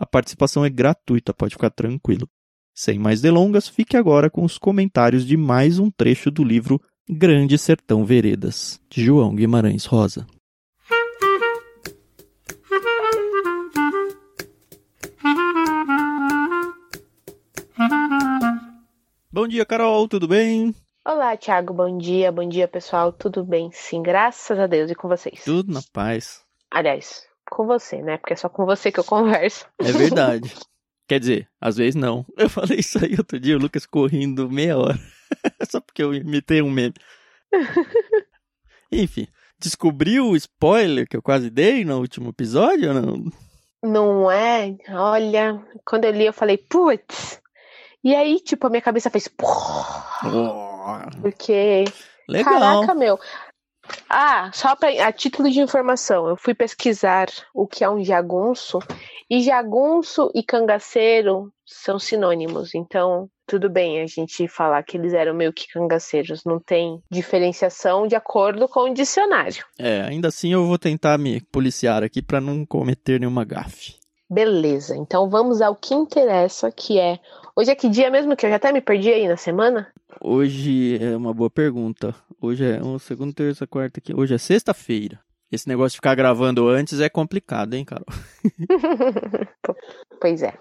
A participação é gratuita, pode ficar tranquilo. Sem mais delongas, fique agora com os comentários de mais um trecho do livro Grande Sertão Veredas, de João Guimarães Rosa. Bom dia, Carol, tudo bem? Olá, Thiago, bom dia, bom dia, pessoal, tudo bem? Sim, graças a Deus e com vocês. Tudo na paz. Aliás, com você, né? Porque é só com você que eu converso. É verdade. Quer dizer, às vezes não. Eu falei isso aí outro dia, o Lucas correndo meia hora. só porque eu imitei um meme. Enfim, descobriu o spoiler que eu quase dei no último episódio ou não? Não é? Olha, quando eu li eu falei, putz. E aí, tipo, a minha cabeça fez. Oh, Porque. legal. Caraca, meu. Ah, só pra, a título de informação, eu fui pesquisar o que é um jagunço, e jagunço e cangaceiro são sinônimos, então tudo bem a gente falar que eles eram meio que cangaceiros, não tem diferenciação de acordo com o dicionário. É, ainda assim eu vou tentar me policiar aqui para não cometer nenhuma gafe. Beleza, então vamos ao que interessa, que é. Hoje é que dia mesmo que eu já até me perdi aí na semana? Hoje é uma boa pergunta. Hoje é uma segunda, terça, quarta, aqui. Hoje é sexta-feira. Esse negócio de ficar gravando antes é complicado, hein, Carol? pois é.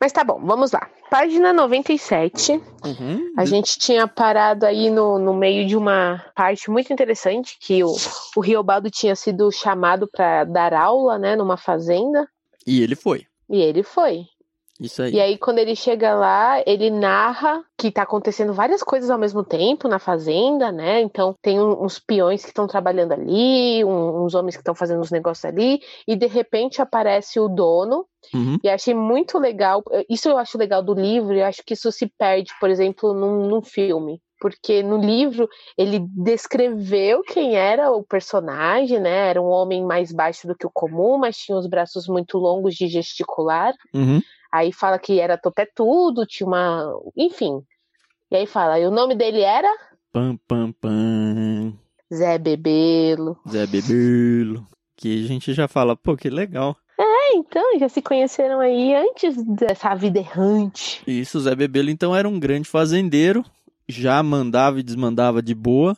Mas tá bom, vamos lá. Página 97. Uhum. A gente tinha parado aí no, no meio de uma parte muito interessante, que o, o Riobaldo tinha sido chamado para dar aula, né, numa fazenda, E ele foi. e ele foi. Isso aí. E aí, quando ele chega lá, ele narra que tá acontecendo várias coisas ao mesmo tempo na fazenda, né? Então, tem uns peões que estão trabalhando ali, uns homens que estão fazendo uns negócios ali, e de repente aparece o dono. Uhum. E achei muito legal. Isso eu acho legal do livro, e eu acho que isso se perde, por exemplo, num, num filme. Porque no livro ele descreveu quem era o personagem, né? Era um homem mais baixo do que o comum, mas tinha os braços muito longos de gesticular. Uhum. Aí fala que era topetudo, tinha uma. Enfim. E aí fala, e o nome dele era Pam, pam, pam. Zé Bebelo. Zé Bebelo. Que a gente já fala, pô, que legal. É, então, já se conheceram aí antes dessa vida errante. Isso, Zé Bebelo então era um grande fazendeiro, já mandava e desmandava de boa,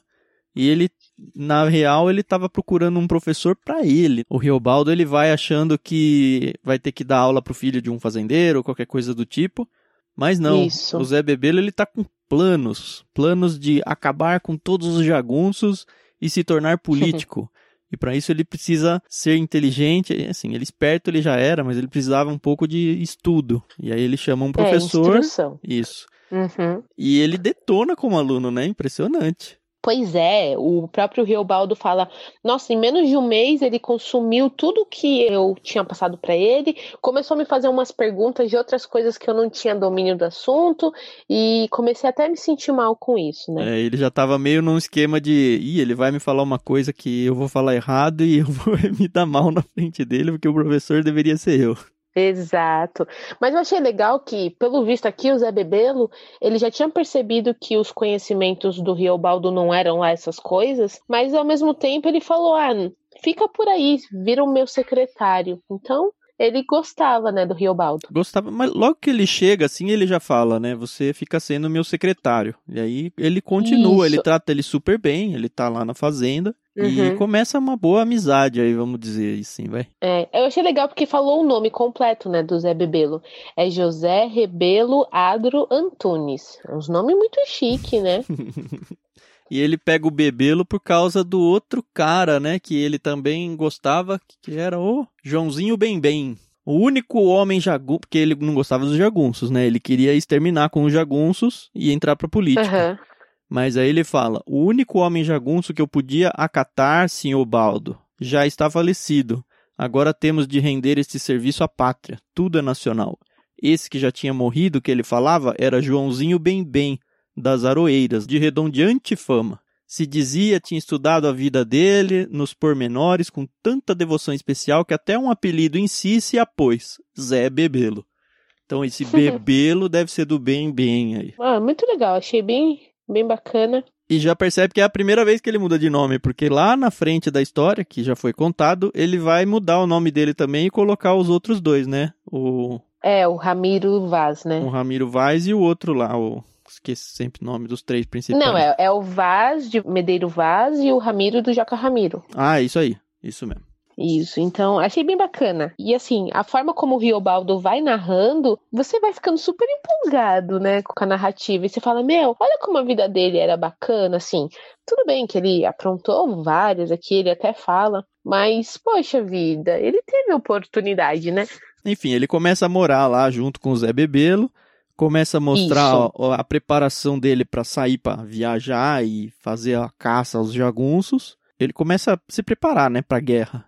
e ele, na real, ele estava procurando um professor para ele. O Riobaldo ele vai achando que vai ter que dar aula pro filho de um fazendeiro ou qualquer coisa do tipo, mas não. Isso. O Zé Bebelo ele tá com planos, planos de acabar com todos os jagunços e se tornar político. E para isso ele precisa ser inteligente, assim, ele esperto ele já era, mas ele precisava um pouco de estudo. E aí ele chama um É, professor, instrução. isso. Uhum. E ele detona como aluno, né? Impressionante. Pois é, o próprio Riobaldo fala: Nossa, em menos de um mês ele consumiu tudo que eu tinha passado para ele, começou a me fazer umas perguntas de outras coisas que eu não tinha domínio do assunto, e comecei até a me sentir mal com isso, né? É, ele já tava meio num esquema de, ih, ele vai me falar uma coisa que eu vou falar errado e eu vou me dar mal na frente dele, porque o professor deveria ser eu. Exato. Mas eu achei legal que, pelo visto aqui, o Zé Bebelo, ele já tinha percebido que os conhecimentos do Riobaldo não eram lá essas coisas, mas ao mesmo tempo ele falou: ah, fica por aí, vira o meu secretário. Então, ele gostava, né, do Riobaldo. Gostava, mas logo que ele chega, assim, ele já fala, né? Você fica sendo meu secretário. E aí ele continua, Isso. ele trata ele super bem, ele tá lá na fazenda. E Uhum. começa uma boa amizade aí, vamos dizer assim, vai. É, eu achei legal porque falou o nome completo, né, do Zé Bebelo. É José Rebelo Adro Antunes. É uns nomes muito chique, né? E ele pega o Bebelo por causa do outro cara, né? Que ele também gostava, que era o Joãozinho Bem Bem. O único homem jagunço, porque ele não gostava dos jagunços, né? Ele queria exterminar com os jagunços e entrar pra política. Aham. Mas aí ele fala: o único homem jagunço que eu podia acatar, senhor Baldo, já está falecido. Agora temos de render este serviço à pátria. Tudo é nacional. Esse que já tinha morrido, que ele falava, era Joãozinho Bem Bem, das Aroeiras, de redondeante fama. Se dizia, tinha estudado a vida dele nos pormenores com tanta devoção especial que até um apelido em si se apôs, Zé Bebelo. Então esse Bebelo deve ser do Bem Bem aí. Ah, muito legal, achei bem, bem bacana. E já percebe que é a primeira vez que ele muda de nome, porque lá na frente da história, que já foi contado, ele vai mudar o nome dele também e colocar os outros dois, né? O. É, o Ramiro Vaz, né? O Ramiro Vaz e o outro lá, o. Esqueci sempre o nome dos três principais. Não, é, é o Vaz de Medeiro Vaz e o Ramiro do Joca Ramiro. Ah, isso aí. Isso mesmo. Isso, então achei bem bacana. E assim, a forma como o Riobaldo vai narrando, você vai ficando super empolgado, né, com a narrativa. E você fala, meu, olha como a vida dele era bacana, assim. Tudo bem que ele aprontou várias aqui, ele até fala, mas, poxa vida, ele teve oportunidade, né? Enfim, ele começa a morar lá junto com o Zé Bebelo, começa a mostrar a, a, preparação dele para sair para viajar e fazer a caça aos jagunços. Ele começa a se preparar, né, para a guerra.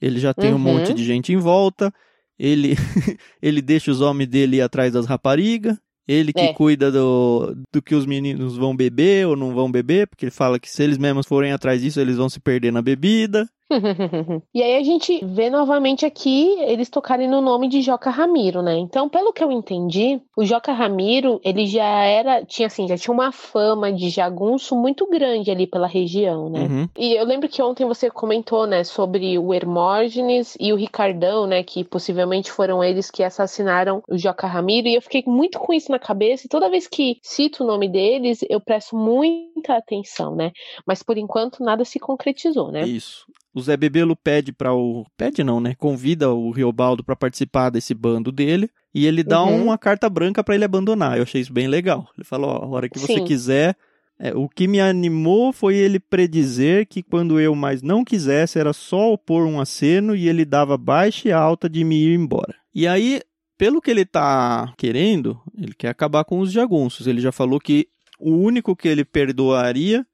Ele já tem uhum. um monte de gente em volta. Ele, ele deixa os homens dele ir atrás das raparigas. Ele que é. cuida do, do que os meninos vão beber ou não vão beber, porque ele fala que se eles mesmos forem atrás disso, eles vão se perder na bebida. e aí a gente vê novamente aqui eles tocarem no nome de Joca Ramiro, né? Então, pelo que eu entendi, o Joca Ramiro, ele já era, tinha assim, já tinha uma fama de jagunço muito grande ali pela região, né? Uhum. E eu lembro que ontem você comentou, né, sobre o Hermógenes e o Ricardão, né, que possivelmente foram eles que assassinaram o Joca Ramiro, e eu fiquei muito com isso na cabeça, e toda vez que cito o nome deles, eu presto muita atenção, né? Mas por enquanto nada se concretizou, né? Isso o Zé Bebelo pede para o. Pede não, né? Convida o Riobaldo para participar desse bando dele. E ele dá uhum. uma carta branca para ele abandonar. Eu achei isso bem legal. Ele falou: ó, a hora que você Sim. quiser. É, o que me animou foi ele predizer que quando eu mais não quisesse era só opor um aceno e ele dava baixa e alta de me ir embora. E aí, pelo que ele tá querendo, ele quer acabar com os jagunços. Ele já falou que o único que ele perdoaria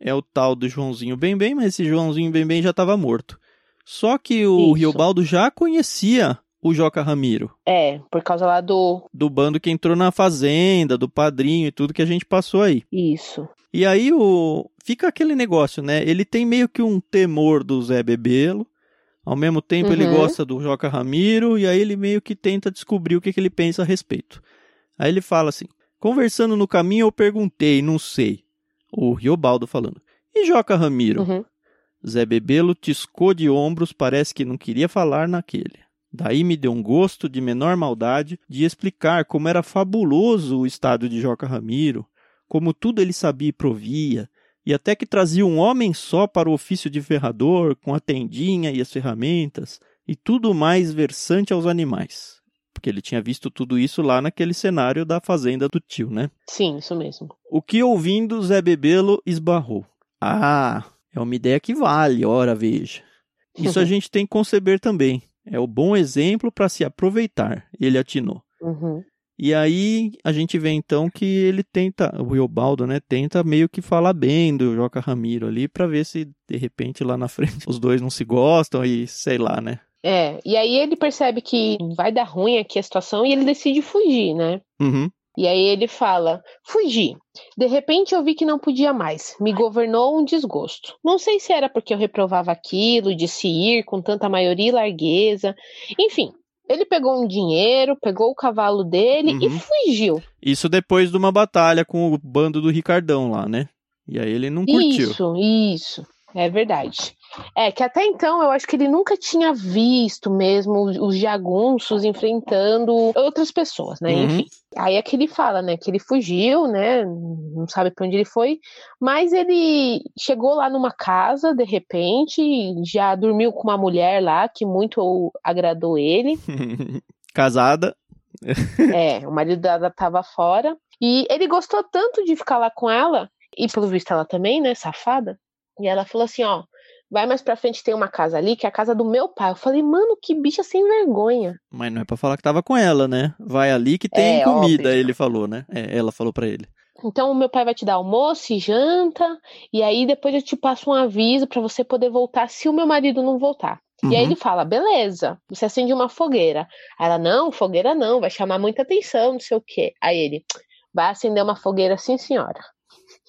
é o tal do Joãozinho Bem Bem, mas esse Joãozinho Bem Bem já estava morto. Só que o Isso. Riobaldo já conhecia o Joca Ramiro. É, por causa lá do. Do bando que entrou na fazenda, do padrinho e tudo que a gente passou aí. Isso. E aí o. Fica aquele negócio, né? Ele tem meio que um temor do Zé Bebelo. Ao mesmo tempo, uhum. ele gosta do Joca Ramiro. E aí ele meio que tenta descobrir o que, que ele pensa a respeito. Aí ele fala assim: Conversando no caminho, eu perguntei, não sei o Riobaldo falando. E Joca Ramiro? Uhum. Zé Bebelo tiscou de ombros, parece que não queria falar naquele. Daí me deu um gosto de menor maldade de explicar como era fabuloso o estado de Joca Ramiro, como tudo ele sabia e provia, e até que trazia um homem só para o ofício de ferrador, com a tendinha e as ferramentas, e tudo mais versante aos animais porque ele tinha visto tudo isso lá naquele cenário da fazenda do tio, né? Sim, isso mesmo. O que ouvindo Zé Bebelo esbarrou. Ah, é uma ideia que vale, ora veja. Isso a gente tem que conceber também. É o bom exemplo para se aproveitar, ele atinou. Uhum. E aí a gente vê então que ele tenta, o Riobaldo, né, tenta meio que falar bem do Joca Ramiro ali para ver se de repente lá na frente os dois não se gostam e sei lá, né? É, e aí ele percebe que vai dar ruim aqui a situação e ele decide fugir, né? Uhum. E aí ele fala: Fugi. De repente eu vi que não podia mais. Me governou um desgosto. Não sei se era porque eu reprovava aquilo, de se ir com tanta maioria e largueza. Enfim, ele pegou um dinheiro, pegou o cavalo dele uhum. e fugiu. Isso depois de uma batalha com o bando do Ricardão lá, né? E aí ele não curtiu. Isso, isso. É verdade. É, que até então eu acho que ele nunca tinha visto mesmo os jagunços enfrentando outras pessoas, né? Uhum. Enfim. Aí é que ele fala, né? Que ele fugiu, né? Não sabe para onde ele foi, mas ele chegou lá numa casa de repente, já dormiu com uma mulher lá que muito agradou ele. Casada. é, o marido dela tava fora. E ele gostou tanto de ficar lá com ela, e pelo visto ela também, né? Safada. E ela falou assim: ó, vai mais pra frente, tem uma casa ali, que é a casa do meu pai. Eu falei, mano, que bicha sem vergonha. Mas não é pra falar que tava com ela, né? Vai ali que tem é, comida, óbvio. ele falou, né? É, ela falou para ele. Então o meu pai vai te dar almoço e janta, e aí depois eu te passo um aviso para você poder voltar se o meu marido não voltar. E aí Uhum. ele fala: beleza, você acende uma fogueira. Aí ela, não, fogueira não, vai chamar muita atenção, não sei o quê. Aí ele, vai acender uma fogueira, sim, senhora.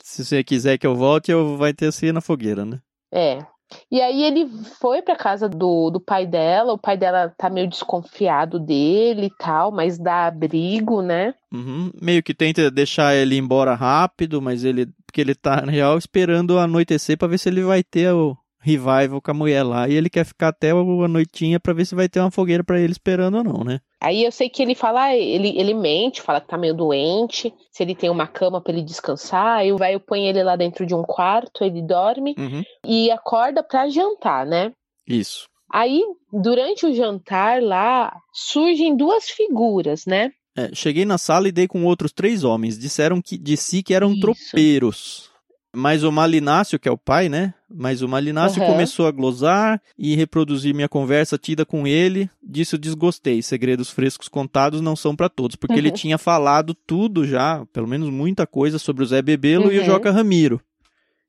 Se você quiser que eu volte, eu vai ter assim na fogueira, né? É. E aí ele foi pra casa do, do pai dela, o pai dela tá meio desconfiado dele e tal, mas dá abrigo, né? Uhum. Meio que tenta deixar ele embora rápido, mas ele. Porque ele tá, na real, esperando anoitecer pra ver se ele vai ter o revival com a mulher lá. E ele quer ficar até a noitinha pra ver se vai ter uma fogueira pra ele esperando ou não, né? Aí eu sei que ele fala, ele, ele mente, fala que tá meio doente, se ele tem uma cama pra ele descansar, aí o velho põe ele lá dentro de um quarto, ele dorme Uhum. e acorda pra jantar, né? Isso. Aí, durante o jantar lá, surgem duas figuras, né? É, cheguei na sala e dei com outros três homens. Disseram que de si que eram Isso. tropeiros. Mas o Malinácio, que é o pai, né? Mas o Malinácio Aham. começou a glosar e reproduzir minha conversa tida com ele. Disso desgostei. Segredos frescos contados não são pra todos. Porque ele Uhum. tinha falado tudo já, pelo menos muita coisa, sobre o Zé Bebelo e o Uhum. Joca Ramiro.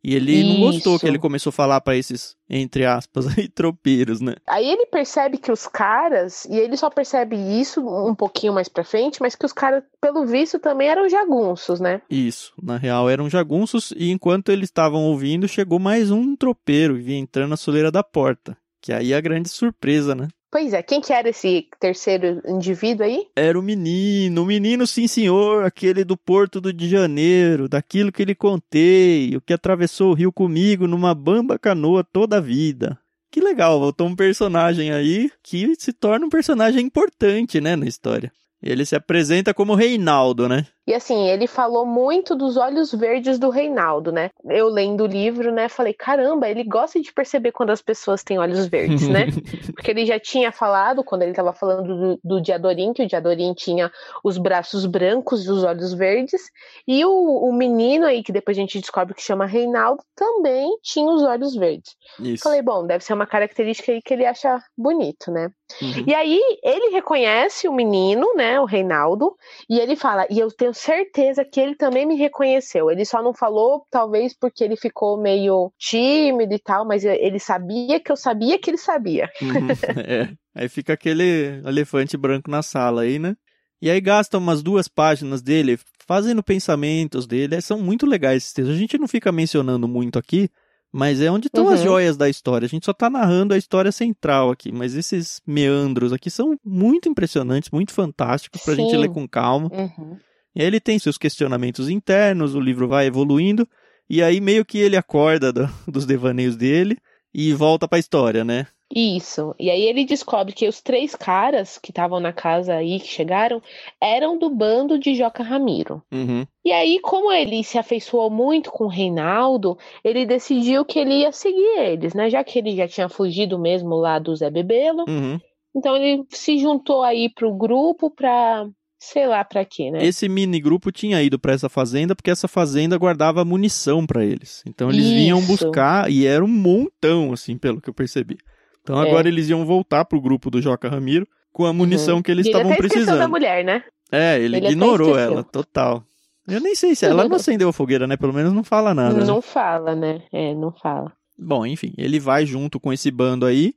E ele não gostou Isso. que ele começou a falar pra esses, entre aspas, aí, tropeiros, né? Aí ele percebe que os caras, e ele só percebe isso um pouquinho mais pra frente, mas que os caras, pelo visto, também eram jagunços, né? Isso, na real eram jagunços e enquanto eles estavam ouvindo, chegou mais um tropeiro e vinha entrando na soleira da porta. Que aí é a grande surpresa, né? Pois é, quem que era esse terceiro indivíduo aí? Era o menino, o menino sim senhor, aquele do Porto do de Janeiro, daquilo que lhe contei, o que atravessou o rio comigo numa bamba canoa toda a vida. Que legal, voltou um personagem aí que se torna um personagem importante, né, na história. Ele se apresenta como Reinaldo, né? E assim, ele falou muito dos olhos verdes do Reinaldo, né? Eu lendo o livro, né, falei, caramba, ele gosta de perceber quando as pessoas têm olhos verdes, né? Porque ele já tinha falado, quando ele estava falando do, do Diadorim, que o Diadorim tinha os braços brancos e os olhos verdes, e o, o menino aí, que depois a gente descobre que chama Reinaldo, também tinha os olhos verdes. Isso. Falei, bom, deve ser uma característica aí que ele acha bonito, né? Uhum. E aí ele reconhece o menino, né, o Reinaldo, e ele fala, e eu tenho certeza que ele também me reconheceu. Ele só não falou, talvez porque ele ficou meio tímido e tal, mas ele sabia que eu sabia que ele sabia. Uhum, é. Aí fica aquele elefante branco na sala aí, né? E aí gasta umas duas páginas dele fazendo pensamentos dele. É, São muito legais esses textos. A gente não fica mencionando muito aqui, mas é onde estão as Uhum. joias da história. A gente só tá narrando a história central aqui, mas esses meandros aqui são muito impressionantes, muito fantásticos pra gente Sim. ler com calma. Uhum. E aí ele tem seus questionamentos internos, o livro vai evoluindo, e aí meio que ele acorda do- dos devaneios dele e volta pra história, né? Isso. E aí ele descobre que os três caras que estavam na casa aí, que chegaram, eram do bando de Joca Ramiro. Uhum. E aí, como ele se afeiçoou muito com o Reinaldo, ele decidiu que ele ia seguir eles, né? Já que ele já tinha fugido mesmo lá do Zé Bebelo. Uhum. Então ele se juntou aí pro grupo pra. Sei lá pra quê, né? Esse mini grupo tinha ido pra essa fazenda porque essa fazenda guardava munição pra eles. Então eles vinham Isso. buscar e era um montão, assim, pelo que eu percebi. Então É. agora eles iam voltar pro grupo do Joca Ramiro com a munição que eles ele estavam esqueceu da precisando. mulher, né? É, ele, Ele ignorou ela, total. Eu nem sei se ela não acendeu a fogueira, né? Pelo menos não fala nada. né? Não fala, né? É, não fala. Bom, enfim, ele vai junto com esse bando aí,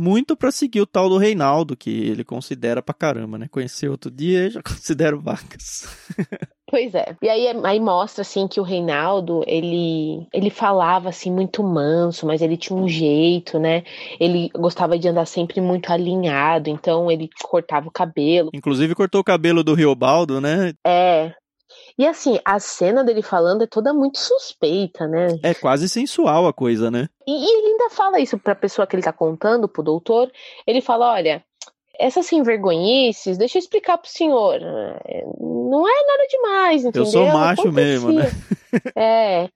muito pra seguir o tal do Reinaldo, que ele considera pra caramba, né? Conheceu outro dia e já considera vacas. Pois é. E aí, aí mostra assim que o Reinaldo, ele ele falava assim muito manso, mas ele tinha um jeito, né? Ele gostava de andar sempre muito alinhado, então ele cortava o cabelo. Inclusive cortou o cabelo do Riobaldo, né? É. E assim, a cena dele falando é toda muito suspeita, né? É quase sensual a coisa, né? E, e ele ainda fala isso pra pessoa que ele tá contando, pro doutor. Ele fala: olha, essas sem vergonhices, deixa eu explicar pro senhor. Não é nada demais, entendeu? Eu sou macho Acontecia. mesmo, né? É.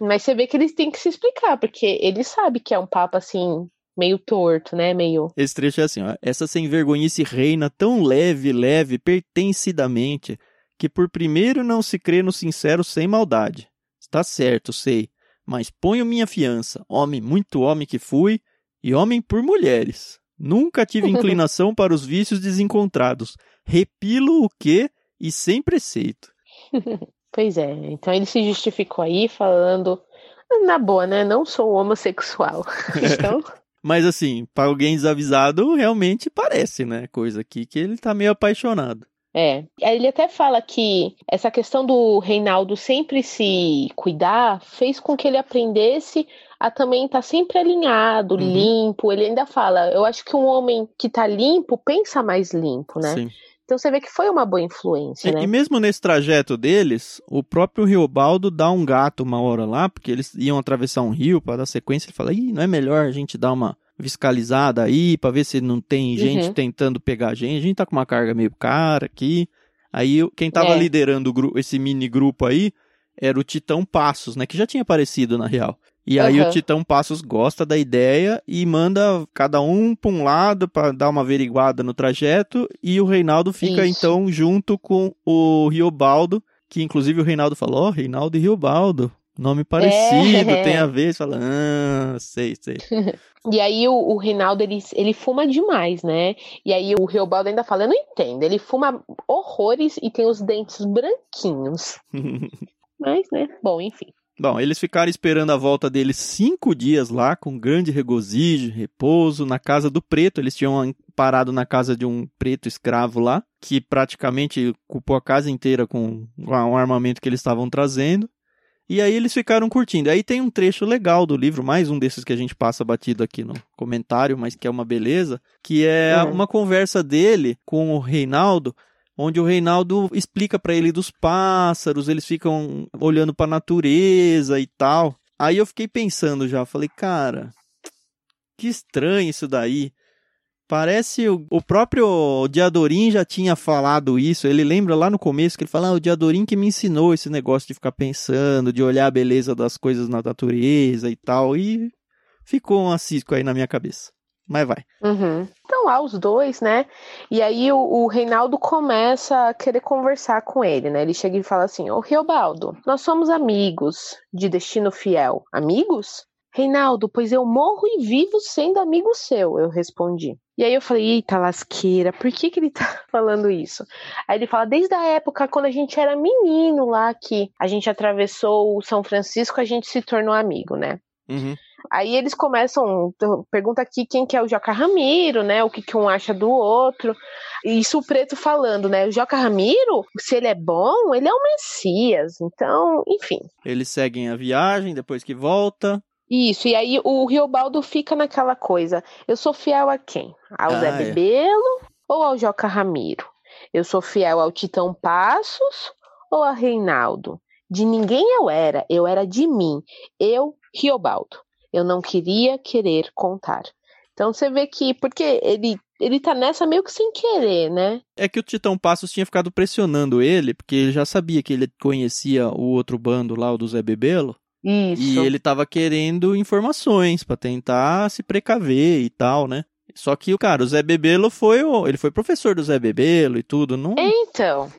Mas você vê que eles têm que se explicar, porque ele sabe que é um papo assim, meio torto, né? Meio. Esse trecho é assim, ó. Essa sem vergonhice reina tão leve, leve, pertencidamente, que por primeiro não se crê no sincero sem maldade. Está certo, sei, mas ponho minha fiança, homem muito homem que fui, e homem por mulheres. Nunca tive inclinação para os vícios desencontrados. Repilo o que e sem preceito. Pois é. Então ele se justificou aí falando. Na boa, né? Não sou homossexual. Então, Mas assim, para alguém desavisado, realmente parece, né? Coisa aqui que ele tá meio apaixonado. É. Ele até fala que essa questão do Reinaldo sempre se cuidar fez com que ele aprendesse a também estar tá sempre alinhado, uhum. limpo. Ele ainda fala, eu acho que um homem que tá limpo pensa mais limpo, né? Sim. Então você vê que foi uma boa influência, e, né? E mesmo nesse trajeto deles, o próprio Riobaldo dá um gato uma hora lá, porque eles iam atravessar um rio para dar sequência. Ele fala: Ih, não é melhor a gente dar uma fiscalizada aí para ver se não tem gente uhum. tentando pegar a gente. A gente tá com uma carga meio cara aqui. Aí quem tava é. liderando esse mini grupo aí era o Titão Passos, né? Que já tinha aparecido na real. E aí uhum. o Titão Passos gosta da ideia e manda cada um para um lado para dar uma averiguada no trajeto e o Reinaldo fica Isso. então junto com o Riobaldo, que inclusive o Reinaldo falou, oh, Reinaldo e Riobaldo, nome parecido, é. tem a ver, fala, ah, sei, sei. E aí o, o Reinaldo, ele, ele fuma demais, né? E aí o Riobaldo ainda fala, eu não entendo, ele fuma horrores e tem os dentes branquinhos. Mas, né, bom, enfim. Bom, eles ficaram esperando a volta deles cinco dias lá, com grande regozijo, repouso, na casa do preto. Eles tinham parado na casa de um preto escravo lá, que praticamente culpou a casa inteira com o armamento que eles estavam trazendo. E aí eles ficaram curtindo. Aí tem um trecho legal do livro, mais um desses que a gente passa batido aqui no comentário, mas que é uma beleza, que é uhum. uma conversa dele com o Reinaldo, onde o Reinaldo explica para ele dos pássaros, eles ficam olhando para a natureza e tal. Aí eu fiquei pensando já, falei, cara, que estranho isso daí. Parece o, o próprio Diadorim já tinha falado isso. Ele lembra lá no começo que ele fala: ah, o Diadorim que me ensinou esse negócio de ficar pensando, de olhar a beleza das coisas na natureza e tal. E ficou um cisco aí na minha cabeça. Mas vai. Uhum. Então lá os dois, né? E aí o, o, Reinaldo começa a querer conversar com ele, né? Ele chega e fala assim: Ô Riobaldo, nós somos amigos de destino fiel. Amigos? Reinaldo, pois eu morro e vivo sendo amigo seu, eu respondi. E aí eu falei, eita lasqueira, por que, que ele tá falando isso? Aí ele fala, desde a época quando a gente era menino lá, que a gente atravessou o São Francisco, a gente se tornou amigo, né? Uhum. Aí eles começam, pergunta aqui quem que é o Joca Ramiro, né? O que, que um acha do outro. Isso o Preto falando, né? O Joca Ramiro, se ele é bom, ele é o Messias. Então, enfim. Eles seguem a viagem depois que volta. Isso, e aí o Riobaldo fica naquela coisa. Eu sou fiel a quem? Ao ah, Zé é. Bebelo ou ao Joca Ramiro? Eu sou fiel ao Titão Passos ou a Reinaldo? De ninguém eu era, eu era de mim. Eu, Riobaldo. Eu não queria querer contar. Então você vê que, porque ele, ele tá nessa meio que sem querer, né? É que o Titão Passos tinha ficado pressionando ele, porque ele já sabia que ele conhecia o outro bando lá, o do Zé Bebelo. Isso. E ele tava querendo informações para tentar se precaver e tal, né? Só que o cara, o Zé Bebelo foi o, ele foi professor do Zé Bebelo e tudo, não? Então,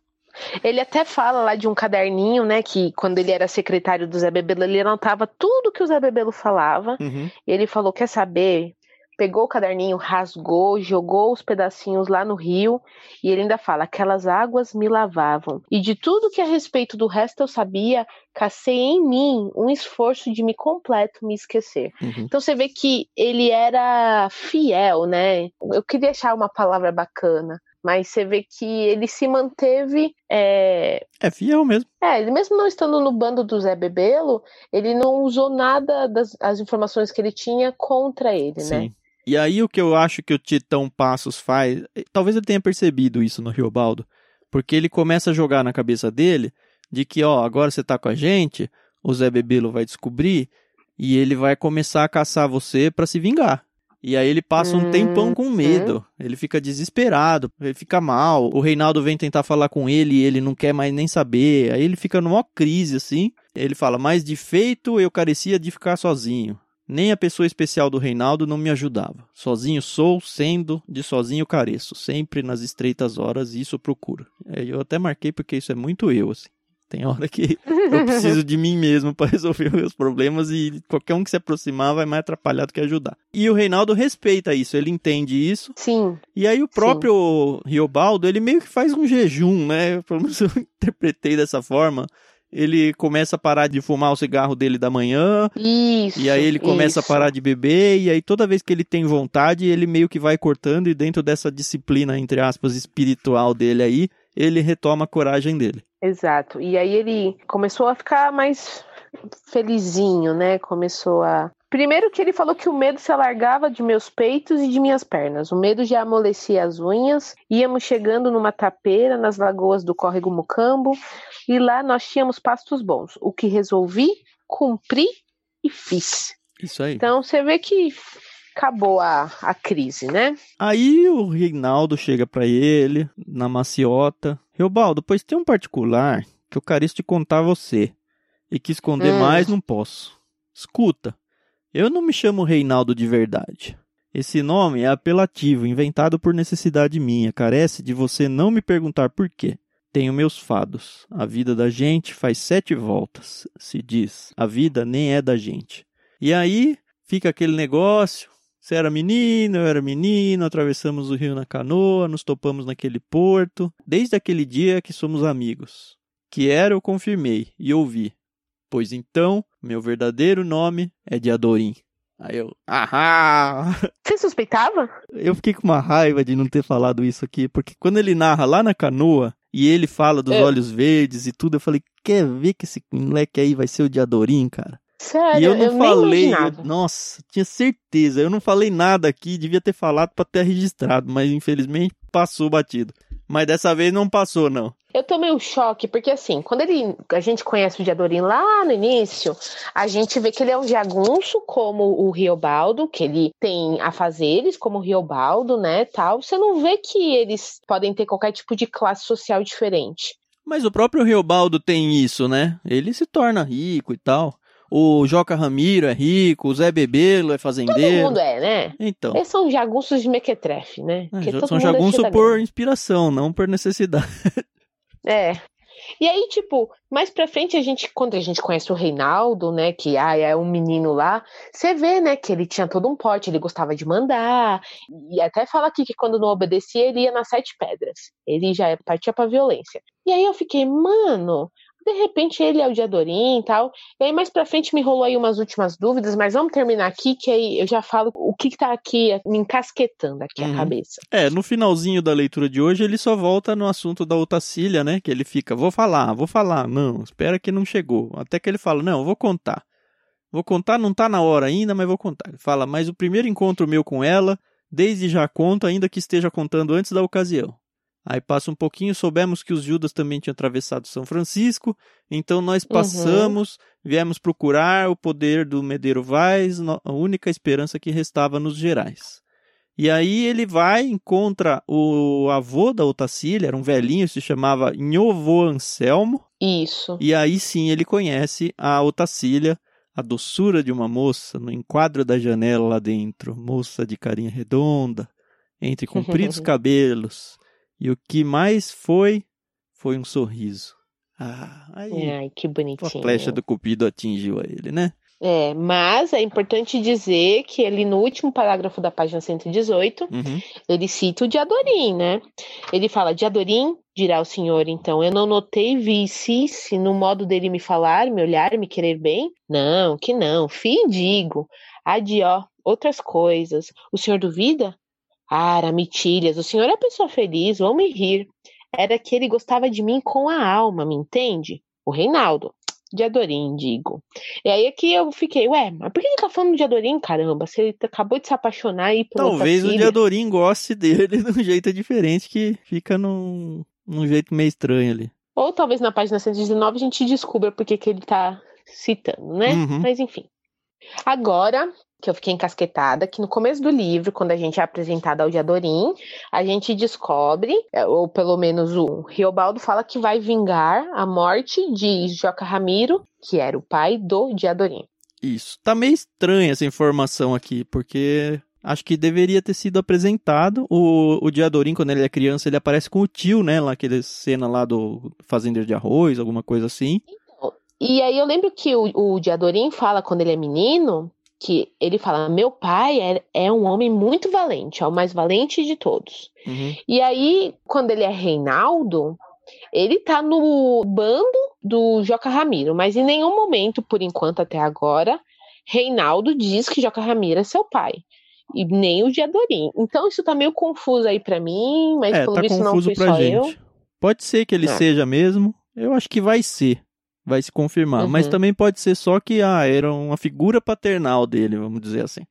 ele até fala lá de um caderninho, né? Que quando ele era secretário do Zé Bebelo, ele anotava tudo que o Zé Bebelo falava. Uhum. E ele falou: quer saber? Pegou o caderninho, rasgou, jogou os pedacinhos lá no rio. E ele ainda fala: aquelas águas me lavavam. E de tudo que a respeito do resto eu sabia, cacei em mim um esforço de me completo me esquecer. Uhum. Então você vê que ele era fiel, né? Eu queria achar uma palavra bacana mas você vê que ele se manteve. É, é fiel mesmo. É, ele mesmo não estando no bando do Zé Bebelo, ele não usou nada das as informações que ele tinha contra ele, né? Sim. né? E aí o que eu acho que o Titão Passos faz, talvez ele tenha percebido isso no Riobaldo, porque ele começa a jogar na cabeça dele de que, ó, agora você tá com a gente, o Zé Bebelo vai descobrir e ele vai começar a caçar você para se vingar. E aí ele passa um tempão com medo. Ele fica desesperado, ele fica mal. O Reinaldo vem tentar falar com ele e ele não quer mais nem saber. Aí ele fica numa crise assim. Ele fala: "Mas de feito eu carecia de ficar sozinho. Nem a pessoa especial do Reinaldo não me ajudava. Sozinho sou, sendo, de sozinho careço. Sempre nas estreitas horas isso procuro. Eu até marquei porque isso é muito eu, assim. Tem hora que eu preciso de mim mesmo para resolver os meus problemas e qualquer um que se aproximar vai mais atrapalhar do que ajudar. E o Reinaldo respeita isso, ele entende isso. Sim. E aí o próprio Sim. Riobaldo, ele meio que faz um jejum, né? Pelo menos eu interpretei dessa forma. Ele começa a parar de fumar o cigarro dele da manhã. Isso. E aí ele começa isso. a parar de beber, e aí toda vez que ele tem vontade, ele meio que vai cortando, e dentro dessa disciplina, entre aspas, espiritual dele aí, ele retoma a coragem dele. Exato. E aí ele começou a ficar mais felizinho, né? Começou a. Primeiro que ele falou que o medo se alargava de meus peitos e de minhas pernas. O medo já amolecia as unhas. Íamos chegando numa tapeira nas lagoas do córrego Mucambo e lá nós tínhamos pastos bons. O que resolvi, cumpri e fiz. Isso aí. Então você vê que acabou a, a crise, né? Aí o Reinaldo chega pra ele, na maciota. Reobaldo, pois tem um particular que eu quero te contar a você. E que esconder Hum. mais não posso. Escuta, eu não me chamo Reinaldo de verdade. Esse nome é apelativo, inventado por necessidade minha. Carece de você não me perguntar por quê. Tenho meus fados. A vida da gente faz sete voltas, se diz. A vida nem é da gente. E aí fica aquele negócio. Você era menino, eu era menino, atravessamos o rio na canoa, nos topamos naquele porto. Desde aquele dia que somos amigos. Que era, eu confirmei e ouvi. Pois então, meu verdadeiro nome é Diadorim. Aí eu, ahá! Você suspeitava? Eu fiquei com uma raiva de não ter falado isso aqui, porque quando ele narra lá na canoa e ele fala dos É. olhos verdes e tudo, eu falei, quer ver que esse moleque aí vai ser o Diadorim, cara? Sério, e eu não nem falei, eu- nossa, tinha certeza, eu não falei nada aqui, devia ter falado pra ter registrado, mas infelizmente passou batido. Mas dessa vez não passou, não. Eu tomei um choque, porque assim, quando ele, a gente conhece o Diadorim lá no início, a gente vê que ele é um jagunço, como o Riobaldo, que ele tem afazeres, como o Riobaldo, né, tal. Você não vê que eles podem ter qualquer tipo de classe social diferente. Mas o próprio Riobaldo tem isso, né? Ele se torna rico e tal. O Joca Ramiro é rico, o Zé Bebelo é Todo fazendeiro. mundo é, né? Então, Eles são jagunços de mequetrefe, né? é, todo são é jagunço cheio da por inspiração, não por necessidade. É. E aí, tipo, mais pra frente, a gente, quando a gente conhece o Reinaldo, né, que ah, é um menino lá, você vê, né, que ele tinha todo um porte, ele gostava de mandar, e até fala aqui que quando não obedecia, ele ia nas sete pedras. Ele já partia pra violência. E aí eu fiquei, mano, de repente ele é o Diadorim e tal. E aí mais pra frente me rolou aí umas últimas dúvidas, mas vamos terminar aqui, que aí eu já falo o que, que tá aqui me encasquetando aqui Uhum. a cabeça. É, no finalzinho da leitura de hoje, ele só volta no assunto da Otacília, né? Que ele fica, vou falar, vou falar. Não, espera que não chegou. Até que ele fala, não, vou contar. Vou contar, não tá na hora ainda, mas vou contar. Ele fala, mas o primeiro encontro meu com ela, desde já conto, ainda que esteja contando antes da ocasião. Aí passa um pouquinho, soubemos que os Judas também tinham atravessado São Francisco, então nós passamos, viemos procurar o poder do Medeiro Vaz, a única esperança que restava nos Gerais. E aí ele vai, encontra o avô da Otacília, era um velhinho, se chamava Nhovo Anselmo, Isso. e aí sim ele conhece a Otacília, a doçura de uma moça, no enquadro da janela lá dentro, moça de carinha redonda, entre compridos cabelos. E o que mais foi, foi um sorriso. Ah, aí Ai, que a bonitinho. flecha do cupido atingiu a ele, né? É, mas é importante dizer que ele, no último parágrafo da página 118, Uhum. ele cita o Diadorim, né? Ele fala, Diadorim, dirá o senhor, então, eu não notei vicice no modo dele me falar, me olhar, me querer bem? Não, que não, fim digo. Adió, outras coisas. O senhor duvida? Ah, mitilhas, o senhor é pessoa feliz, vão me rir. Era que ele gostava de mim com a alma, me entende? O Reinaldo. De Adorim, digo. E aí aqui eu fiquei, ué, mas por que ele tá falando de Adorim, caramba? Se ele acabou de se apaixonar aí por Talvez o filha. Diadorim goste dele de um jeito diferente que fica num, num jeito meio estranho ali. Ou talvez na página 119 a gente descubra por que que ele tá citando, né? Uhum. Mas enfim. Agora que eu fiquei encasquetada, que no começo do livro, quando a gente é apresentado ao Diadorim, a gente descobre, é, ou pelo menos o Riobaldo fala que vai vingar a morte de Joca Ramiro, que era o pai do Diadorim. Isso. Tá meio estranha essa informação aqui, porque acho que deveria ter sido apresentado. O, o Diadorim, quando ele é criança, ele aparece com o tio, né? Lá, aquela cena lá do fazendeiro de arroz, alguma coisa assim. E aí eu lembro que o, o Diadorim fala quando ele é menino, que ele fala, meu pai é, é um homem muito valente, é o mais valente de todos. Uhum. E aí, quando ele é Reinaldo, ele tá no bando do Joca Ramiro, mas em nenhum momento, por enquanto até agora, Reinaldo diz que Joca Ramiro é seu pai. E nem o de Adorim. Então isso tá meio confuso aí para mim, mas é, pelo tá visto não fui só gente. eu. Pode ser que ele É. seja mesmo. Eu acho que vai ser. Vai se confirmar. Mas Uhum. também pode ser só que ah, era uma figura paternal dele, vamos dizer assim.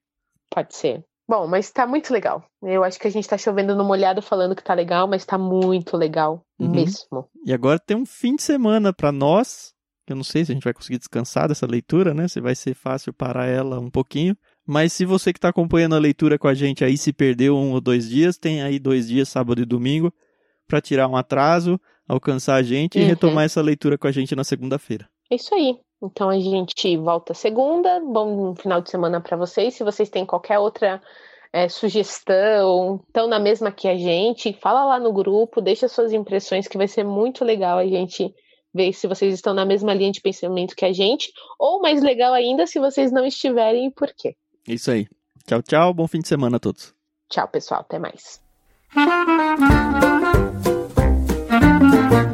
Pode ser. Bom, mas tá muito legal. Eu acho que a gente tá chovendo no molhado falando que tá legal, mas tá muito legal Uhum. mesmo. E agora tem um fim de semana pra nós. Eu não sei se a gente vai conseguir descansar dessa leitura, né? Se vai ser fácil parar ela um pouquinho. Mas se você que está acompanhando a leitura com a gente aí se perdeu um ou dois dias, tem aí dois dias, sábado e domingo, para tirar um atraso, alcançar a gente e Uhum. retomar essa leitura com a gente na segunda-feira. É isso aí. Então a gente volta segunda. Bom final de semana para vocês. Se vocês têm qualquer outra é, sugestão, estão na mesma que a gente, fala lá no grupo, deixa suas impressões, que vai ser muito legal a gente ver se vocês estão na mesma linha de pensamento que a gente, ou mais legal ainda, se vocês não estiverem e por quê. Isso aí. Tchau, tchau. Bom fim de semana a todos. Tchau, pessoal. Até mais. Música